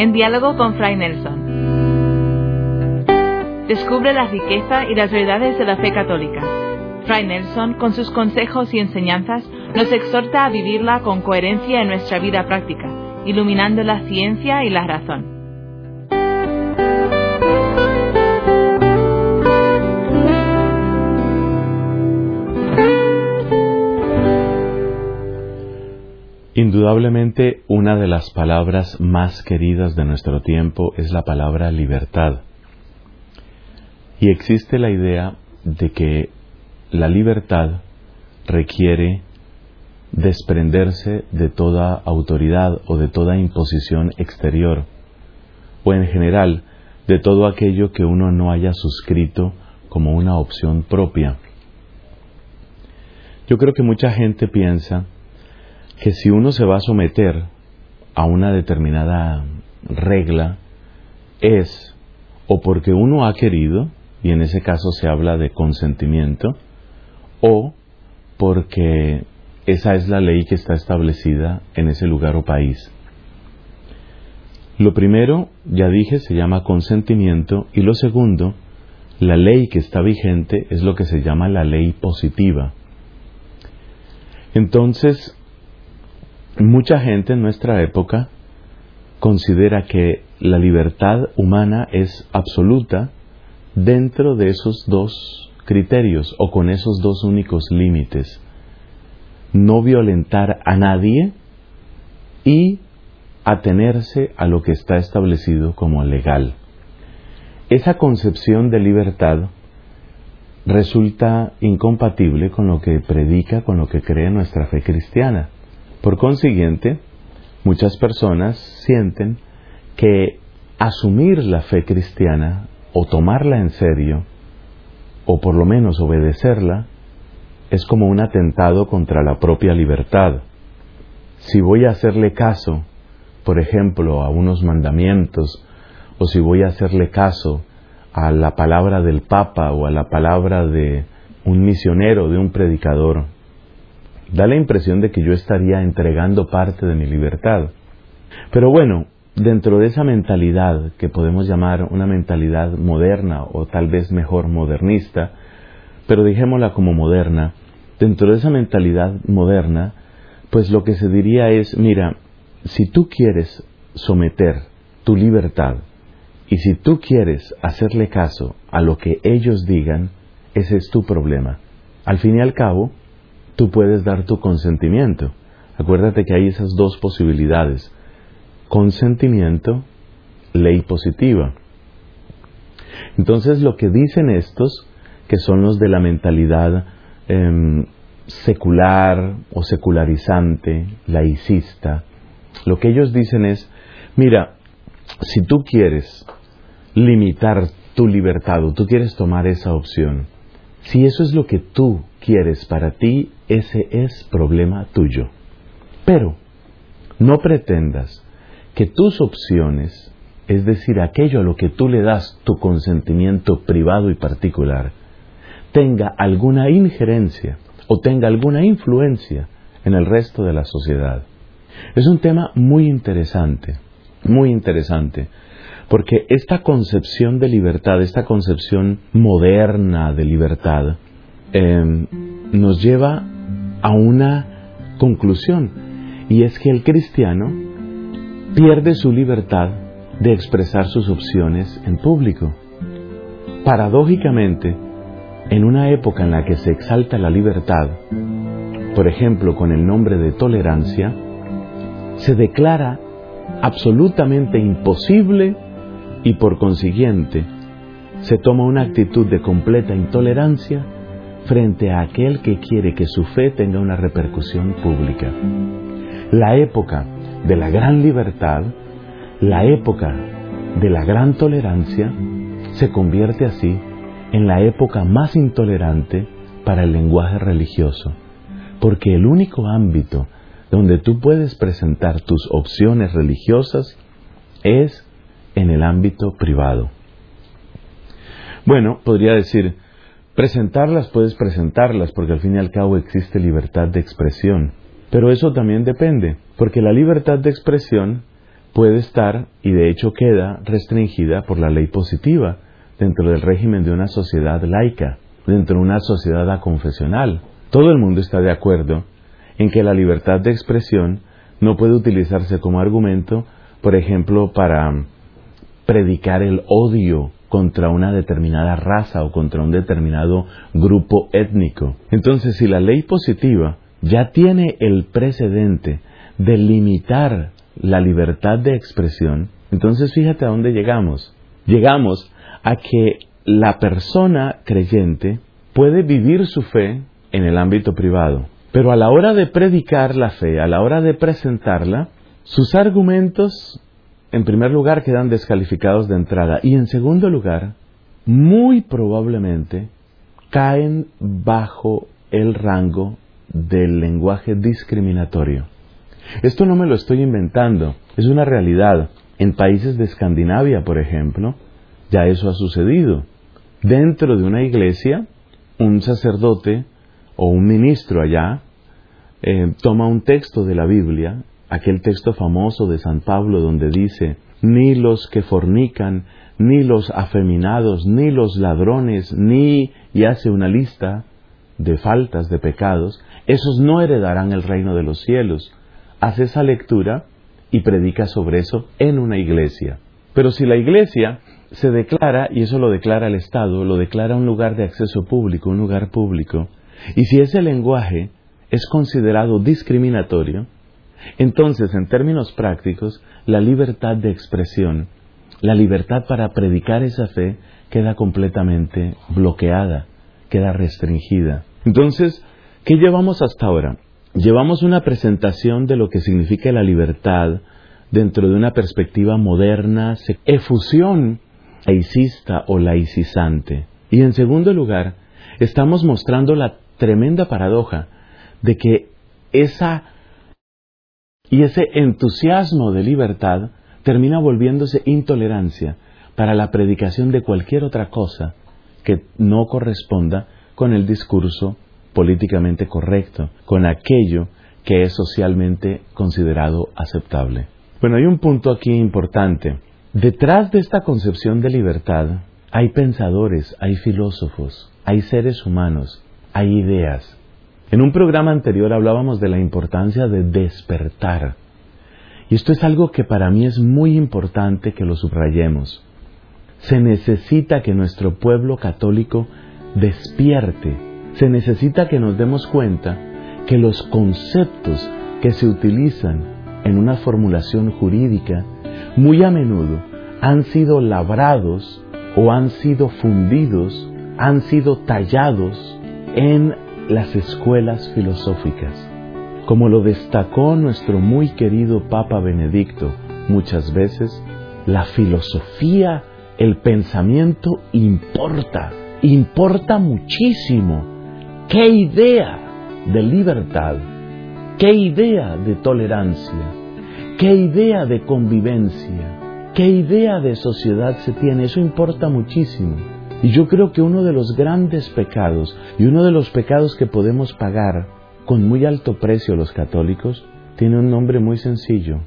en diálogo con Fray Nelson. Descubre la riqueza y las verdades de la fe católica. Fray Nelson, con sus consejos y enseñanzas, nos exhorta a vivirla con coherencia en nuestra vida práctica, iluminando la ciencia y la razón. Indudablemente una de las palabras más queridas de nuestro tiempo es la palabra libertad. Y existe la idea de que la libertad requiere desprenderse de toda autoridad o de toda imposición exterior, o en general de todo aquello que uno no haya suscrito como una opción propia. Yo creo que mucha gente piensa que si uno se va a someter a una determinada regla, es o porque uno ha querido, y en ese caso se habla de consentimiento, o porque esa es la ley que está establecida en ese lugar o país. Lo primero, ya dije, se llama consentimiento y lo segundo, la ley que está vigente es lo que se llama la ley positiva. Entonces, Mucha gente en nuestra época considera que la libertad humana es absoluta dentro de esos dos criterios o con esos dos únicos límites. No violentar a nadie y atenerse a lo que está establecido como legal. Esa concepción de libertad resulta incompatible con lo que predica, con lo que cree nuestra fe cristiana. Por consiguiente, muchas personas sienten que asumir la fe cristiana o tomarla en serio, o por lo menos obedecerla, es como un atentado contra la propia libertad. Si voy a hacerle caso, por ejemplo, a unos mandamientos, o si voy a hacerle caso a la palabra del Papa o a la palabra de un misionero, de un predicador, da la impresión de que yo estaría entregando parte de mi libertad. Pero bueno, dentro de esa mentalidad que podemos llamar una mentalidad moderna o tal vez mejor modernista, pero dijémosla como moderna, dentro de esa mentalidad moderna, pues lo que se diría es, mira, si tú quieres someter tu libertad y si tú quieres hacerle caso a lo que ellos digan, ese es tu problema. Al fin y al cabo, tú puedes dar tu consentimiento. Acuérdate que hay esas dos posibilidades. Consentimiento, ley positiva. Entonces lo que dicen estos, que son los de la mentalidad em, secular o secularizante, laicista, lo que ellos dicen es, mira, si tú quieres limitar tu libertad o tú quieres tomar esa opción, si eso es lo que tú quieres para ti, ese es problema tuyo. Pero no pretendas que tus opciones, es decir, aquello a lo que tú le das tu consentimiento privado y particular, tenga alguna injerencia o tenga alguna influencia en el resto de la sociedad. Es un tema muy interesante, muy interesante, porque esta concepción de libertad, esta concepción moderna de libertad, em, nos lleva a una conclusión, y es que el cristiano pierde su libertad de expresar sus opciones en público. Paradójicamente, en una época en la que se exalta la libertad, por ejemplo con el nombre de tolerancia, se declara absolutamente imposible y por consiguiente se toma una actitud de completa intolerancia frente a aquel que quiere que su fe tenga una repercusión pública. La época de la gran libertad, la época de la gran tolerancia, se convierte así en la época más intolerante para el lenguaje religioso, porque el único ámbito donde tú puedes presentar tus opciones religiosas es en el ámbito privado. Bueno, podría decir, presentarlas puedes presentarlas porque al fin y al cabo existe libertad de expresión, pero eso también depende, porque la libertad de expresión puede estar, y de hecho queda, restringida por la ley positiva dentro del régimen de una sociedad laica, dentro de una sociedad aconfesional. Todo el mundo está de acuerdo en que la libertad de expresión no puede utilizarse como argumento, por ejemplo, para predicar el odio contra una determinada raza o contra un determinado grupo étnico. Entonces, si la ley positiva ya tiene el precedente de limitar la libertad de expresión, entonces fíjate a dónde llegamos. Llegamos a que la persona creyente puede vivir su fe en el ámbito privado, pero a la hora de predicar la fe, a la hora de presentarla, sus argumentos, en primer lugar, quedan descalificados de entrada y en segundo lugar, muy probablemente caen bajo el rango del lenguaje discriminatorio. Esto no me lo estoy inventando, es una realidad. En países de Escandinavia, por ejemplo, ya eso ha sucedido. Dentro de una iglesia, un sacerdote o un ministro allá eh, toma un texto de la Biblia, aquel texto famoso de San Pablo donde dice, ni los que fornican, ni los afeminados, ni los ladrones, ni, y hace una lista de faltas, de pecados, esos no heredarán el reino de los cielos. Hace esa lectura y predica sobre eso en una iglesia. Pero si la iglesia se declara, y eso lo declara el Estado, lo declara un lugar de acceso público, un lugar público, y si ese lenguaje es considerado discriminatorio, entonces en términos prácticos, la libertad de expresión, la libertad para predicar esa fe queda completamente bloqueada, queda restringida. Entonces, ¿qué llevamos hasta ahora? Llevamos una presentación de lo que significa la libertad dentro de una perspectiva moderna, efusión laicista o laicizante. Y en segundo lugar, estamos mostrando la tremenda paradoja de que esa y ese entusiasmo de libertad termina volviéndose intolerancia para la predicación de cualquier otra cosa que no corresponda con el discurso políticamente correcto, con aquello que es socialmente considerado aceptable. Bueno, hay un punto aquí importante. Detrás de esta concepción de libertad hay pensadores, hay filósofos, hay seres humanos, hay ideas. En un programa anterior hablábamos de la importancia de despertar. Y esto es algo que para mí es muy importante que lo subrayemos. Se necesita que nuestro pueblo católico despierte se necesita que nos demos cuenta que los conceptos que se utilizan en una formulación jurídica muy a menudo han sido labrados o han sido fundidos, han sido tallados en las escuelas filosóficas. Como lo destacó nuestro muy querido Papa Benedicto muchas veces, la filosofía, el pensamiento importa, importa muchísimo ¿Qué idea de libertad? ¿Qué idea de tolerancia? ¿Qué idea de convivencia? ¿Qué idea de sociedad se tiene? Eso importa muchísimo. Y yo creo que uno de los grandes pecados y uno de los pecados que podemos pagar con muy alto precio los católicos tiene un nombre muy sencillo,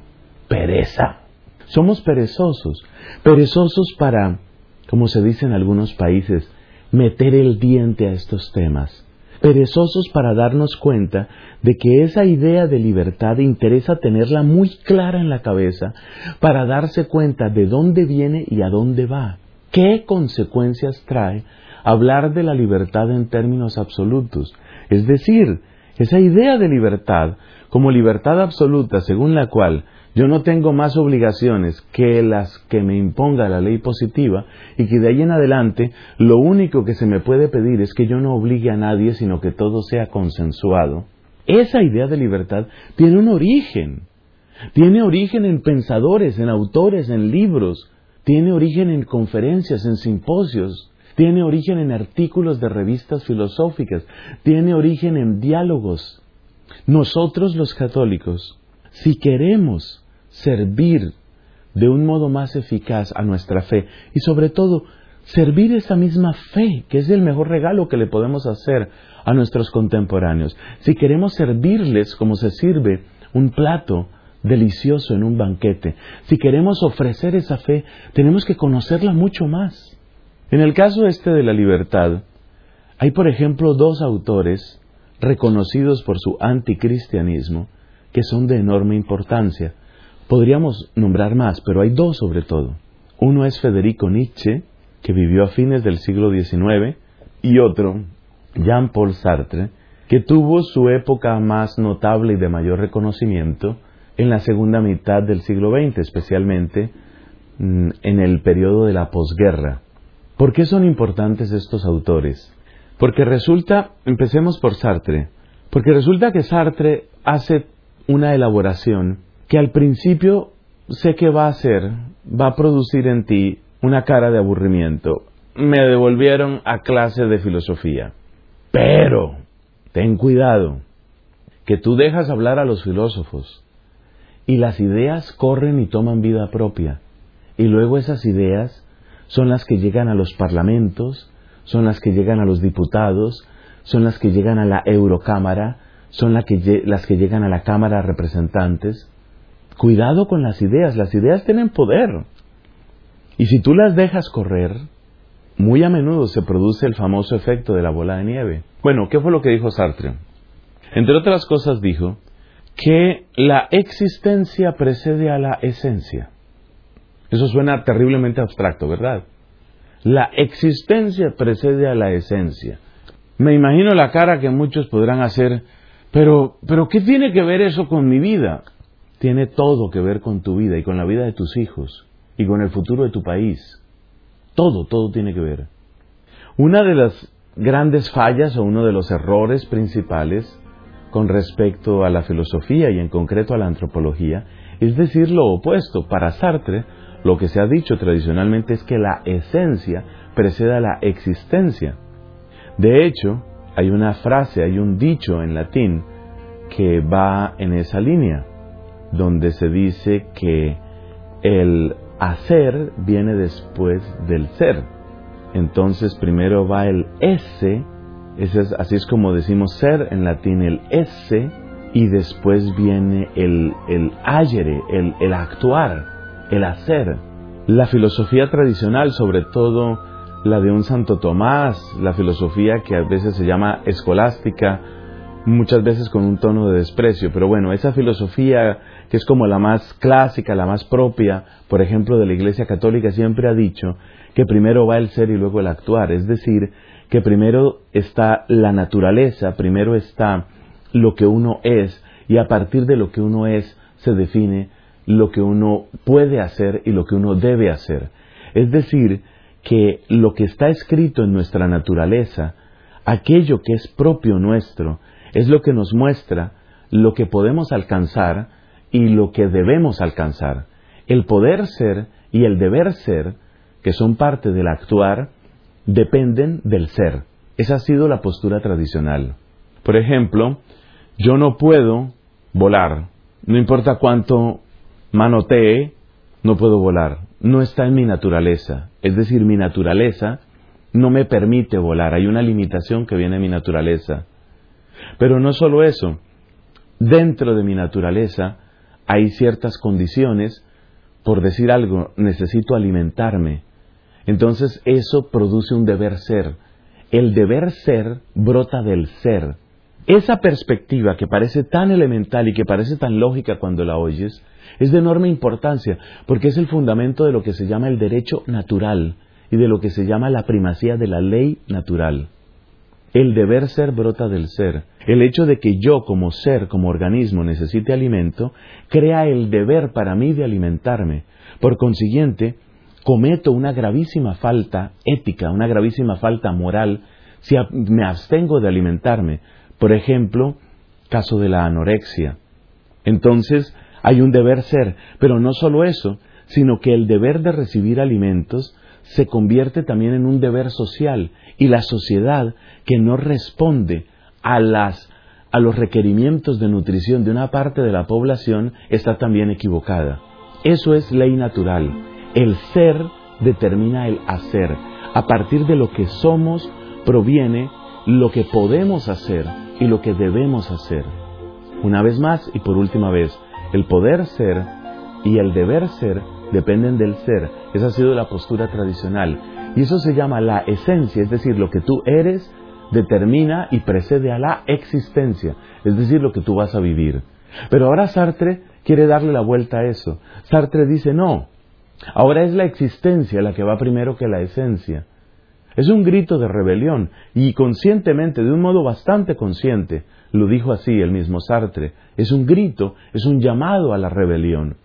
pereza. Somos perezosos, perezosos para, como se dice en algunos países, meter el diente a estos temas perezosos para darnos cuenta de que esa idea de libertad interesa tenerla muy clara en la cabeza para darse cuenta de dónde viene y a dónde va. ¿Qué consecuencias trae hablar de la libertad en términos absolutos? Es decir, esa idea de libertad como libertad absoluta según la cual yo no tengo más obligaciones que las que me imponga la ley positiva y que de ahí en adelante lo único que se me puede pedir es que yo no obligue a nadie, sino que todo sea consensuado. Esa idea de libertad tiene un origen. Tiene origen en pensadores, en autores, en libros. Tiene origen en conferencias, en simposios. Tiene origen en artículos de revistas filosóficas. Tiene origen en diálogos. Nosotros los católicos, si queremos servir de un modo más eficaz a nuestra fe y sobre todo servir esa misma fe, que es el mejor regalo que le podemos hacer a nuestros contemporáneos. Si queremos servirles como se sirve un plato delicioso en un banquete. Si queremos ofrecer esa fe, tenemos que conocerla mucho más. En el caso este de la libertad, hay por ejemplo dos autores reconocidos por su anticristianismo que son de enorme importancia. Podríamos nombrar más, pero hay dos sobre todo. Uno es Federico Nietzsche, que vivió a fines del siglo XIX, y otro, Jean-Paul Sartre, que tuvo su época más notable y de mayor reconocimiento en la segunda mitad del siglo XX, especialmente mm, en el periodo de la posguerra. ¿Por qué son importantes estos autores? Porque resulta, empecemos por Sartre, porque resulta que Sartre hace una elaboración que al principio sé que va a hacer, va a producir en ti una cara de aburrimiento. Me devolvieron a clase de filosofía. Pero, ten cuidado, que tú dejas hablar a los filósofos y las ideas corren y toman vida propia. Y luego esas ideas son las que llegan a los parlamentos, son las que llegan a los diputados, son las que llegan a la Eurocámara, son las que, las que llegan a la Cámara de Representantes. Cuidado con las ideas, las ideas tienen poder. Y si tú las dejas correr, muy a menudo se produce el famoso efecto de la bola de nieve. Bueno, ¿qué fue lo que dijo Sartre? Entre otras cosas dijo que la existencia precede a la esencia. Eso suena terriblemente abstracto, ¿verdad? La existencia precede a la esencia. Me imagino la cara que muchos podrán hacer, pero, pero ¿qué tiene que ver eso con mi vida? Tiene todo que ver con tu vida y con la vida de tus hijos y con el futuro de tu país. Todo, todo tiene que ver. Una de las grandes fallas o uno de los errores principales con respecto a la filosofía y en concreto a la antropología es decir lo opuesto. Para Sartre, lo que se ha dicho tradicionalmente es que la esencia precede a la existencia. De hecho, hay una frase, hay un dicho en latín que va en esa línea, donde se dice que el hacer viene después del ser. Entonces primero va el ese, así es como decimos ser en latín, el ese, y después viene el, el ayere, el, el actuar el hacer. La filosofía tradicional, sobre todo la de un Santo Tomás, la filosofía que a veces se llama escolástica, muchas veces con un tono de desprecio, pero bueno, esa filosofía que es como la más clásica, la más propia, por ejemplo, de la Iglesia Católica, siempre ha dicho que primero va el ser y luego el actuar, es decir, que primero está la naturaleza, primero está lo que uno es, y a partir de lo que uno es se define lo que uno puede hacer y lo que uno debe hacer. Es decir, que lo que está escrito en nuestra naturaleza, aquello que es propio nuestro, es lo que nos muestra lo que podemos alcanzar y lo que debemos alcanzar. El poder ser y el deber ser, que son parte del actuar, dependen del ser. Esa ha sido la postura tradicional. Por ejemplo, yo no puedo volar, no importa cuánto manotee, no puedo volar. No está en mi naturaleza. Es decir, mi naturaleza no me permite volar. Hay una limitación que viene de mi naturaleza. Pero no solo eso. Dentro de mi naturaleza hay ciertas condiciones. Por decir algo, necesito alimentarme. Entonces eso produce un deber ser. El deber ser brota del ser. Esa perspectiva que parece tan elemental y que parece tan lógica cuando la oyes, es de enorme importancia porque es el fundamento de lo que se llama el derecho natural y de lo que se llama la primacía de la ley natural. El deber ser brota del ser. El hecho de que yo como ser, como organismo, necesite alimento, crea el deber para mí de alimentarme. Por consiguiente, cometo una gravísima falta ética, una gravísima falta moral, si me abstengo de alimentarme. Por ejemplo, caso de la anorexia. Entonces, hay un deber ser, pero no solo eso, sino que el deber de recibir alimentos se convierte también en un deber social y la sociedad que no responde a las a los requerimientos de nutrición de una parte de la población está también equivocada. Eso es ley natural. El ser determina el hacer. A partir de lo que somos proviene lo que podemos hacer y lo que debemos hacer. Una vez más y por última vez, El poder ser y el deber ser dependen del ser. Esa ha sido la postura tradicional. Y eso se llama la esencia, es decir, lo que tú eres determina y precede a la existencia, es decir, lo que tú vas a vivir. Pero ahora Sartre quiere darle la vuelta a eso. Sartre dice, no, ahora es la existencia la que va primero que la esencia. Es un grito de rebelión y conscientemente, de un modo bastante consciente, lo dijo así el mismo Sartre, es un grito, es un llamado a la rebelión.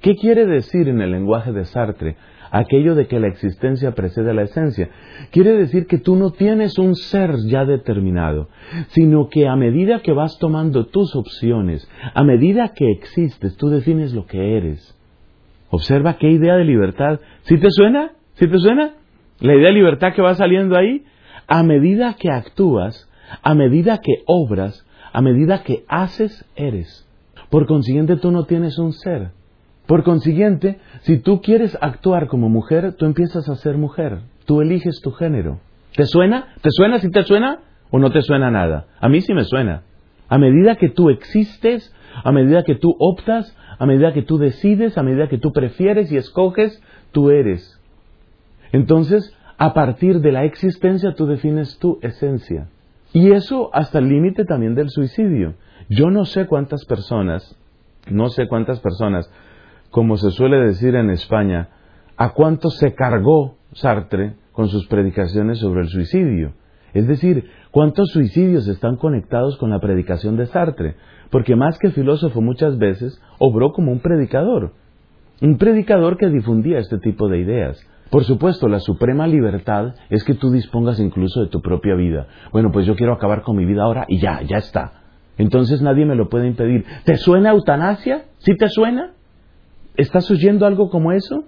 ¿Qué quiere decir en el lenguaje de Sartre aquello de que la existencia precede a la esencia? Quiere decir que tú no tienes un ser ya determinado, sino que a medida que vas tomando tus opciones, a medida que existes, tú defines lo que eres. Observa qué idea de libertad. ¿Sí te suena? ¿Sí te suena? La idea de libertad que va saliendo ahí, a medida que actúas, a medida que obras, a medida que haces, eres. Por consiguiente, tú no tienes un ser. Por consiguiente, si tú quieres actuar como mujer, tú empiezas a ser mujer. Tú eliges tu género. ¿Te suena? ¿Te suena si te suena? ¿O no te suena nada? A mí sí me suena. A medida que tú existes, a medida que tú optas, a medida que tú decides, a medida que tú prefieres y escoges, tú eres. Entonces, a partir de la existencia tú defines tu esencia. Y eso hasta el límite también del suicidio. Yo no sé cuántas personas, no sé cuántas personas como se suele decir en España, a cuánto se cargó Sartre con sus predicaciones sobre el suicidio. Es decir, cuántos suicidios están conectados con la predicación de Sartre, porque más que filósofo muchas veces obró como un predicador, un predicador que difundía este tipo de ideas. Por supuesto, la suprema libertad es que tú dispongas incluso de tu propia vida. Bueno, pues yo quiero acabar con mi vida ahora y ya, ya está. Entonces nadie me lo puede impedir. ¿Te suena eutanasia? ¿Sí te suena? ¿Estás oyendo algo como eso?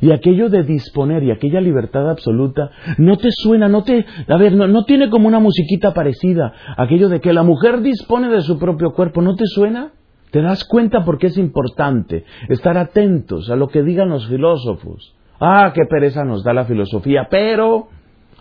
Y aquello de disponer y aquella libertad absoluta, no te suena, no te, a ver, no, no, tiene como una musiquita parecida. Aquello de que la mujer dispone de su propio cuerpo, ¿no te suena? ¿Te das cuenta por qué es importante estar atentos a lo que digan los filósofos? Ah, qué pereza nos da la filosofía, pero,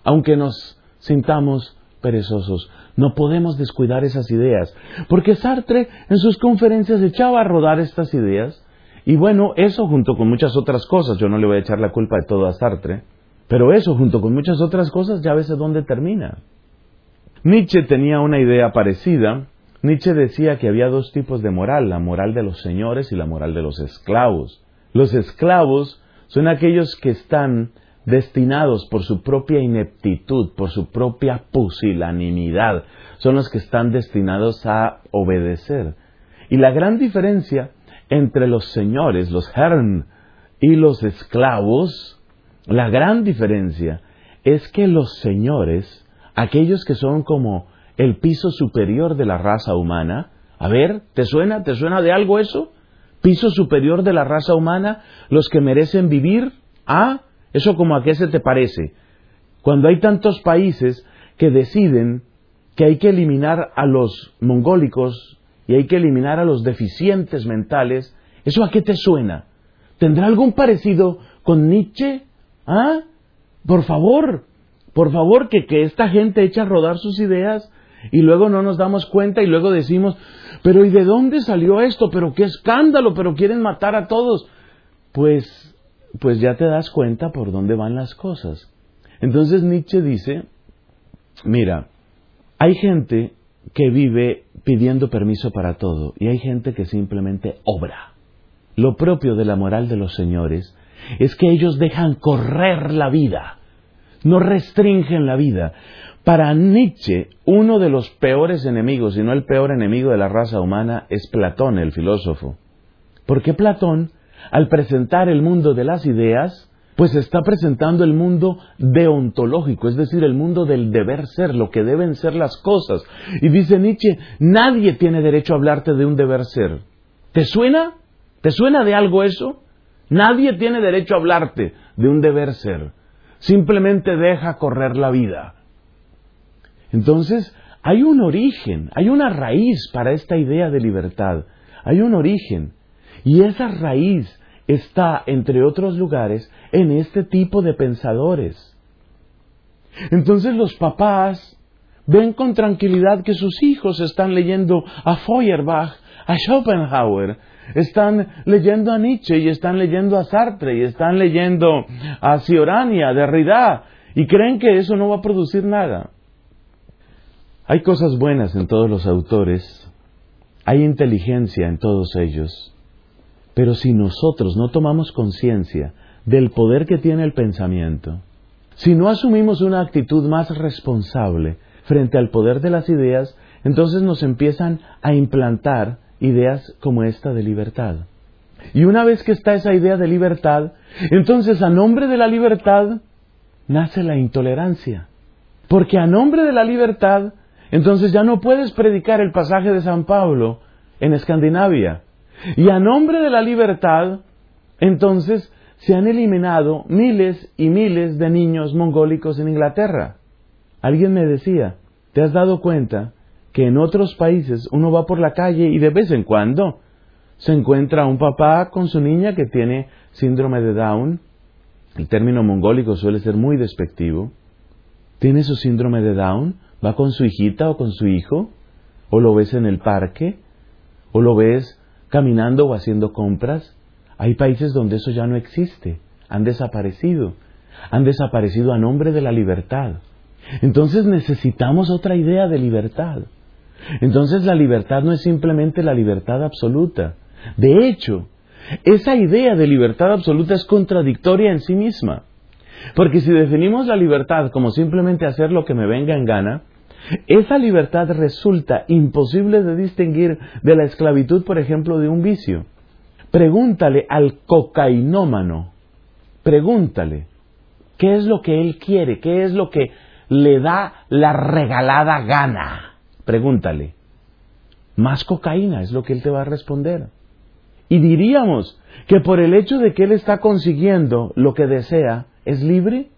aunque nos sintamos perezosos, no podemos descuidar esas ideas, porque Sartre en sus conferencias echaba a rodar estas ideas y bueno, eso junto con muchas otras cosas, yo no le voy a echar la culpa de todo a Sartre, pero eso junto con muchas otras cosas ya ves dónde termina. Nietzsche tenía una idea parecida. Nietzsche decía que había dos tipos de moral, la moral de los señores y la moral de los esclavos. Los esclavos son aquellos que están destinados por su propia ineptitud, por su propia pusilanimidad, son los que están destinados a obedecer. Y la gran diferencia entre los señores, los Herren y los esclavos, la gran diferencia es que los señores, aquellos que son como el piso superior de la raza humana, a ver, ¿te suena? ¿Te suena de algo eso? Piso superior de la raza humana, los que merecen vivir, ¿ah? ¿Eso como a qué se te parece? Cuando hay tantos países que deciden que hay que eliminar a los mongólicos y hay que eliminar a los deficientes mentales, ¿eso a qué te suena? ¿Tendrá algún parecido con Nietzsche? ¿Ah? Por favor, por favor, que, que esta gente echa a rodar sus ideas y luego no nos damos cuenta y luego decimos, pero ¿y de dónde salió esto? Pero qué escándalo, pero quieren matar a todos. Pues, pues ya te das cuenta por dónde van las cosas. Entonces Nietzsche dice, mira, hay gente que vive pidiendo permiso para todo y hay gente que simplemente obra. Lo propio de la moral de los señores es que ellos dejan correr la vida, no restringen la vida. Para Nietzsche, uno de los peores enemigos, y no el peor enemigo de la raza humana, es Platón, el filósofo. Porque Platón, al presentar el mundo de las ideas, pues está presentando el mundo deontológico, es decir, el mundo del deber ser, lo que deben ser las cosas. Y dice Nietzsche, nadie tiene derecho a hablarte de un deber ser. ¿Te suena? ¿Te suena de algo eso? Nadie tiene derecho a hablarte de un deber ser. Simplemente deja correr la vida. Entonces, hay un origen, hay una raíz para esta idea de libertad. Hay un origen. Y esa raíz está, entre otros lugares, en este tipo de pensadores. Entonces los papás ven con tranquilidad que sus hijos están leyendo a Feuerbach, a Schopenhauer, están leyendo a Nietzsche y están leyendo a Sartre y están leyendo a Ciorani, a Derrida y creen que eso no va a producir nada. Hay cosas buenas en todos los autores, hay inteligencia en todos ellos, pero si nosotros no tomamos conciencia del poder que tiene el pensamiento, si no asumimos una actitud más responsable frente al poder de las ideas, entonces nos empiezan a implantar ideas como esta de libertad. Y una vez que está esa idea de libertad, entonces a nombre de la libertad nace la intolerancia. Porque a nombre de la libertad, entonces ya no puedes predicar el pasaje de San Pablo en Escandinavia. Y a nombre de la libertad, entonces se han eliminado miles y miles de niños mongólicos en Inglaterra. Alguien me decía, ¿te has dado cuenta que en otros países uno va por la calle y de vez en cuando se encuentra un papá con su niña que tiene síndrome de Down? El término mongólico suele ser muy despectivo. ¿Tiene su síndrome de Down? ¿Va con su hijita o con su hijo? ¿O lo ves en el parque? ¿O lo ves caminando o haciendo compras? Hay países donde eso ya no existe. Han desaparecido. Han desaparecido a nombre de la libertad. Entonces necesitamos otra idea de libertad. Entonces la libertad no es simplemente la libertad absoluta. De hecho, esa idea de libertad absoluta es contradictoria en sí misma. Porque si definimos la libertad como simplemente hacer lo que me venga en gana, esa libertad resulta imposible de distinguir de la esclavitud, por ejemplo, de un vicio. Pregúntale al cocainómano, pregúntale, ¿qué es lo que él quiere? ¿Qué es lo que le da la regalada gana? Pregúntale. Más cocaína es lo que él te va a responder. Y diríamos que por el hecho de que él está consiguiendo lo que desea, ¿es libre?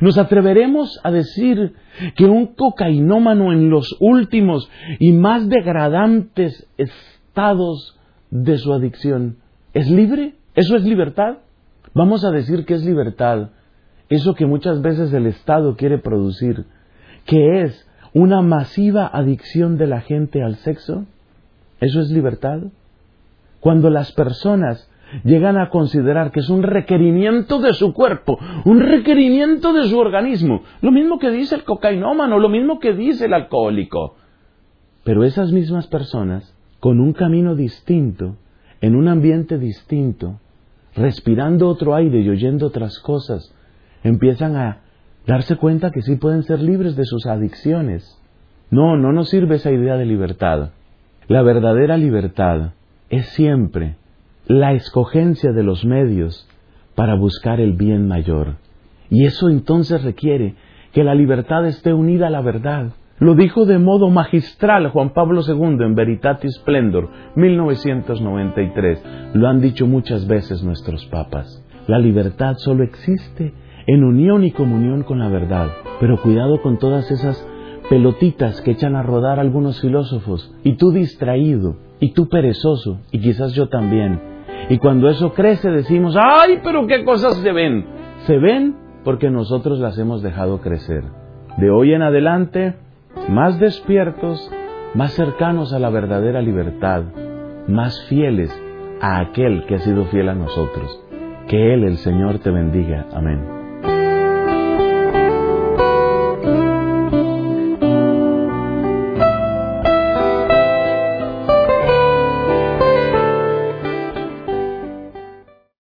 ¿Nos atreveremos a decir que un cocainómano en los últimos y más degradantes estados de su adicción es libre? ¿Eso es libertad? Vamos a decir que es libertad eso que muchas veces el Estado quiere producir, que es una masiva adicción de la gente al sexo. ¿Eso es libertad? Cuando las personas llegan a considerar que es un requerimiento de su cuerpo, un requerimiento de su organismo, lo mismo que dice el cocainómano, lo mismo que dice el alcohólico. Pero esas mismas personas, con un camino distinto, en un ambiente distinto, respirando otro aire y oyendo otras cosas, empiezan a darse cuenta que sí pueden ser libres de sus adicciones. No, no nos sirve esa idea de libertad. La verdadera libertad es siempre la escogencia de los medios para buscar el bien mayor. Y eso entonces requiere que la libertad esté unida a la verdad. Lo dijo de modo magistral Juan Pablo II en Veritatis Splendor, 1993. Lo han dicho muchas veces nuestros papas. La libertad solo existe en unión y comunión con la verdad. Pero cuidado con todas esas pelotitas que echan a rodar algunos filósofos, y tú distraído, y tú perezoso, y quizás yo también. Y cuando eso crece decimos, ¡ay, pero qué cosas se ven! Se ven porque nosotros las hemos dejado crecer. De hoy en adelante, más despiertos, más cercanos a la verdadera libertad, más fieles a aquel que ha sido fiel a nosotros. Que Él, el Señor, te bendiga. Amén.